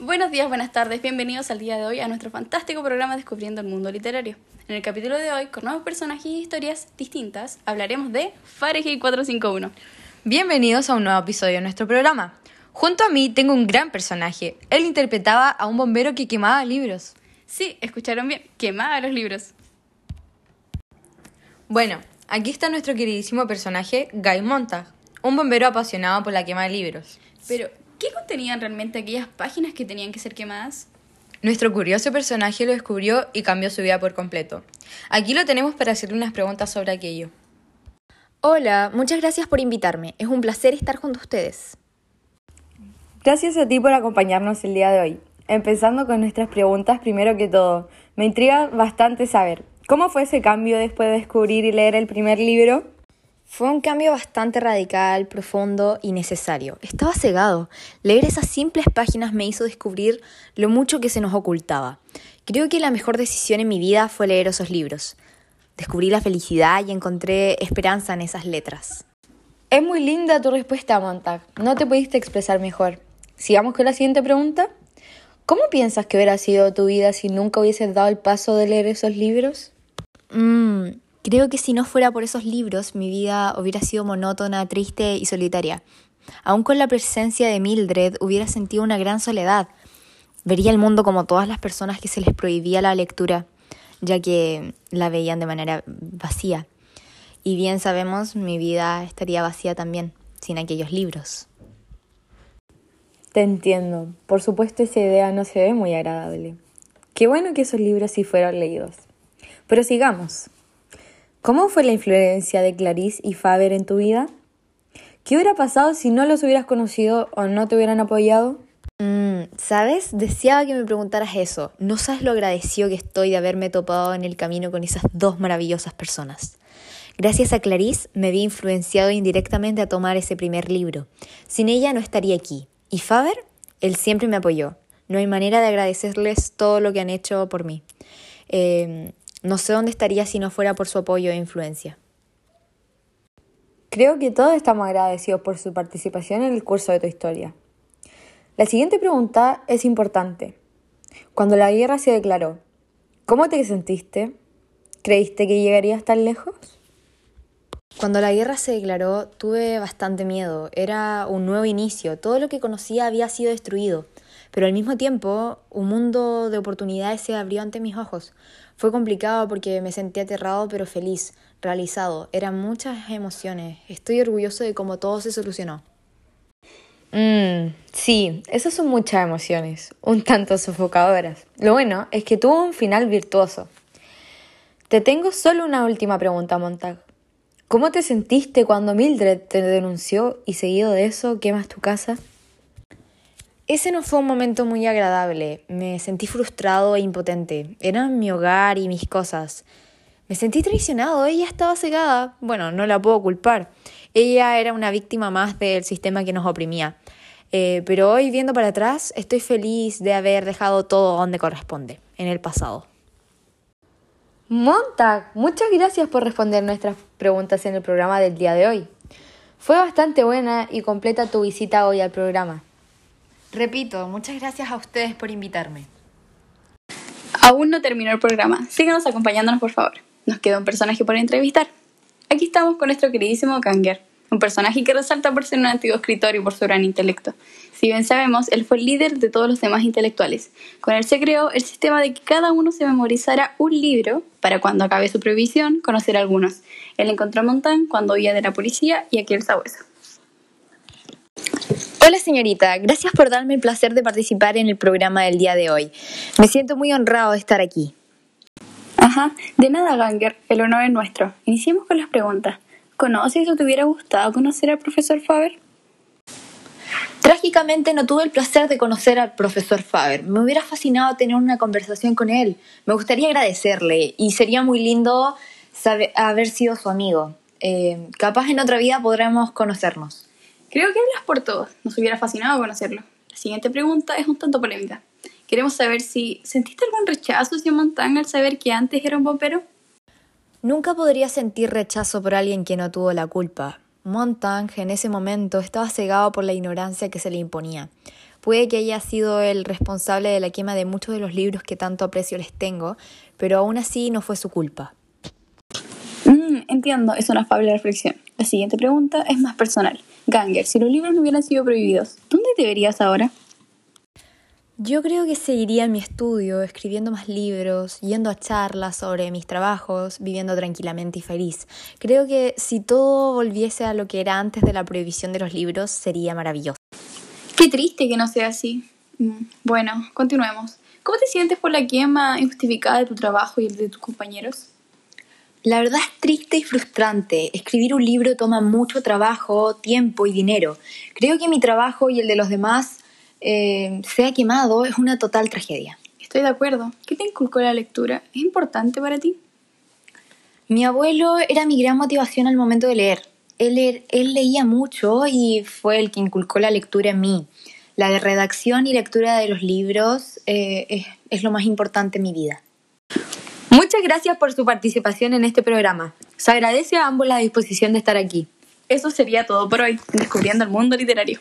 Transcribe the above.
Buenos días, buenas tardes, bienvenidos al día de hoy a nuestro fantástico programa Descubriendo el Mundo Literario. En el capítulo de hoy, con nuevos personajes y historias distintas, hablaremos de Fahrenheit 451. Bienvenidos a un nuevo episodio de nuestro programa. Junto a mí tengo un gran personaje. Él interpretaba a un bombero que quemaba libros. Sí, escucharon bien, quemaba los libros. Bueno, aquí está nuestro queridísimo personaje, Guy Montag, un bombero apasionado por la quema de libros. Pero, ¿qué contenían realmente aquellas páginas que tenían que ser quemadas? Nuestro curioso personaje lo descubrió y cambió su vida por completo. Aquí lo tenemos para hacerle unas preguntas sobre aquello. Hola, muchas gracias por invitarme. Es un placer estar junto a ustedes. Gracias a ti por acompañarnos el día de hoy. Empezando con nuestras preguntas, primero que todo, me intriga bastante saber, ¿cómo fue ese cambio después de descubrir y leer el primer libro? Fue un cambio bastante radical, profundo y necesario. Estaba cegado. Leer esas simples páginas me hizo descubrir lo mucho que se nos ocultaba. Creo que la mejor decisión en mi vida fue leer esos libros. Descubrí la felicidad y encontré esperanza en esas letras. Es muy linda tu respuesta, Montag. No te pudiste expresar mejor. Sigamos con la siguiente pregunta. ¿Cómo piensas que hubiera sido tu vida si nunca hubieses dado el paso de leer esos libros? Mm, creo que si no fuera por esos libros, mi vida hubiera sido monótona, triste y solitaria. Aún con la presencia de Mildred, hubiera sentido una gran soledad. Vería el mundo como todas las personas que se les prohibía la lectura, ya que la veían de manera vacía. Y bien sabemos, mi vida estaría vacía también, sin aquellos libros. Te entiendo. Por supuesto esa idea no se ve muy agradable. Qué bueno que esos libros sí fueron leídos. Pero sigamos. ¿Cómo fue la influencia de Clarice y Faber en tu vida? ¿Qué hubiera pasado si no los hubieras conocido o no te hubieran apoyado? Mm, ¿Sabes? Deseaba que me preguntaras eso. No sabes lo agradecido que estoy de haberme topado en el camino con esas dos maravillosas personas. Gracias a Clarice me vi influenciado indirectamente a tomar ese primer libro. Sin ella no estaría aquí. ¿Y Faber? Él siempre me apoyó. No hay manera de agradecerles todo lo que han hecho por mí. Eh, no sé dónde estaría si no fuera por su apoyo e influencia. Creo que todos estamos agradecidos por su participación en el curso de tu historia. La siguiente pregunta es importante. Cuando la guerra se declaró, ¿cómo te sentiste? ¿Creíste que llegarías tan lejos? Cuando la guerra se declaró, tuve bastante miedo. Era un nuevo inicio. Todo lo que conocía había sido destruido. Pero al mismo tiempo, un mundo de oportunidades se abrió ante mis ojos. Fue complicado porque me sentí aterrado pero feliz, realizado. Eran muchas emociones. Estoy orgulloso de cómo todo se solucionó. Mmm, sí, esas son muchas emociones, un tanto sofocadoras. Lo bueno es que tuvo un final virtuoso. Te tengo solo una última pregunta, Montag. ¿Cómo te sentiste cuando Mildred te denunció y seguido de eso quemas tu casa? Ese no fue un momento muy agradable. Me sentí frustrado e impotente. Era mi hogar y mis cosas. Me sentí traicionado. Ella estaba cegada. Bueno, no la puedo culpar. Ella era una víctima más del sistema que nos oprimía. Eh, pero hoy, viendo para atrás, estoy feliz de haber dejado todo donde corresponde, en el pasado. Montag, muchas gracias por responder nuestras preguntas en el programa del día de hoy. Fue bastante buena y completa tu visita hoy al programa. Repito, muchas gracias a ustedes por invitarme. Aún no terminó el programa. Síganos acompañándonos, por favor. Nos queda un personaje por entrevistar. Aquí estamos con nuestro queridísimo Kanger, un personaje que resalta por ser un antiguo escritor y por su gran intelecto. Si bien sabemos, él fue el líder de todos los demás intelectuales. Con él se creó el sistema de que cada uno se memorizara un libro para cuando acabe su prohibición conocer algunos. Él encontró a cuando huía de la policía y aquí el sabueso. Hola señorita, gracias por darme el placer de participar en el programa del día de hoy. Me siento muy honrado de estar aquí. Ajá, de nada Ganger, el honor es nuestro. Iniciemos con las preguntas. ¿Conoces o te hubiera gustado conocer al profesor Faber? Trágicamente no tuve el placer de conocer al profesor Faber. Me hubiera fascinado tener una conversación con él. Me gustaría agradecerle y sería muy lindo saber, haber sido su amigo. Eh, capaz en otra vida podremos conocernos. Creo que hablas por todos. Nos hubiera fascinado conocerlo. La siguiente pregunta es un tanto polémica. Queremos saber si sentiste algún rechazo hacia Montán al saber que antes era un bombero. Nunca podría sentir rechazo por alguien que no tuvo la culpa. Montang en ese momento estaba cegado por la ignorancia que se le imponía. Puede que haya sido el responsable de la quema de muchos de los libros que tanto aprecio les tengo, pero aún así no fue su culpa. Entiendo, es una afable reflexión. La siguiente pregunta es más personal. Ganger, si los libros no hubieran sido prohibidos, ¿dónde te verías ahora? Yo creo que seguiría en mi estudio, escribiendo más libros, yendo a charlas sobre mis trabajos, viviendo tranquilamente y feliz. Creo que si todo volviese a lo que era antes de la prohibición de los libros, sería maravilloso. Qué triste que no sea así. Mm, Bueno, continuemos. ¿Cómo te sientes por la quema injustificada de tu trabajo y el de tus compañeros? La verdad es triste y frustrante. Escribir un libro toma mucho trabajo, tiempo y dinero. Creo que mi trabajo y el de los demás eh, sea quemado es una total tragedia. Estoy de acuerdo. ¿Qué te inculcó la lectura? ¿Es importante para ti? Mi abuelo era mi gran motivación al momento de leer. Él, él leía mucho y fue el que inculcó la lectura en mí. La de redacción y lectura de los libros eh, es, es lo más importante en mi vida. Muchas gracias por su participación en este programa. Se agradece a ambos la disposición de estar aquí. Eso sería todo por hoy, en Descubriendo el Mundo Literario.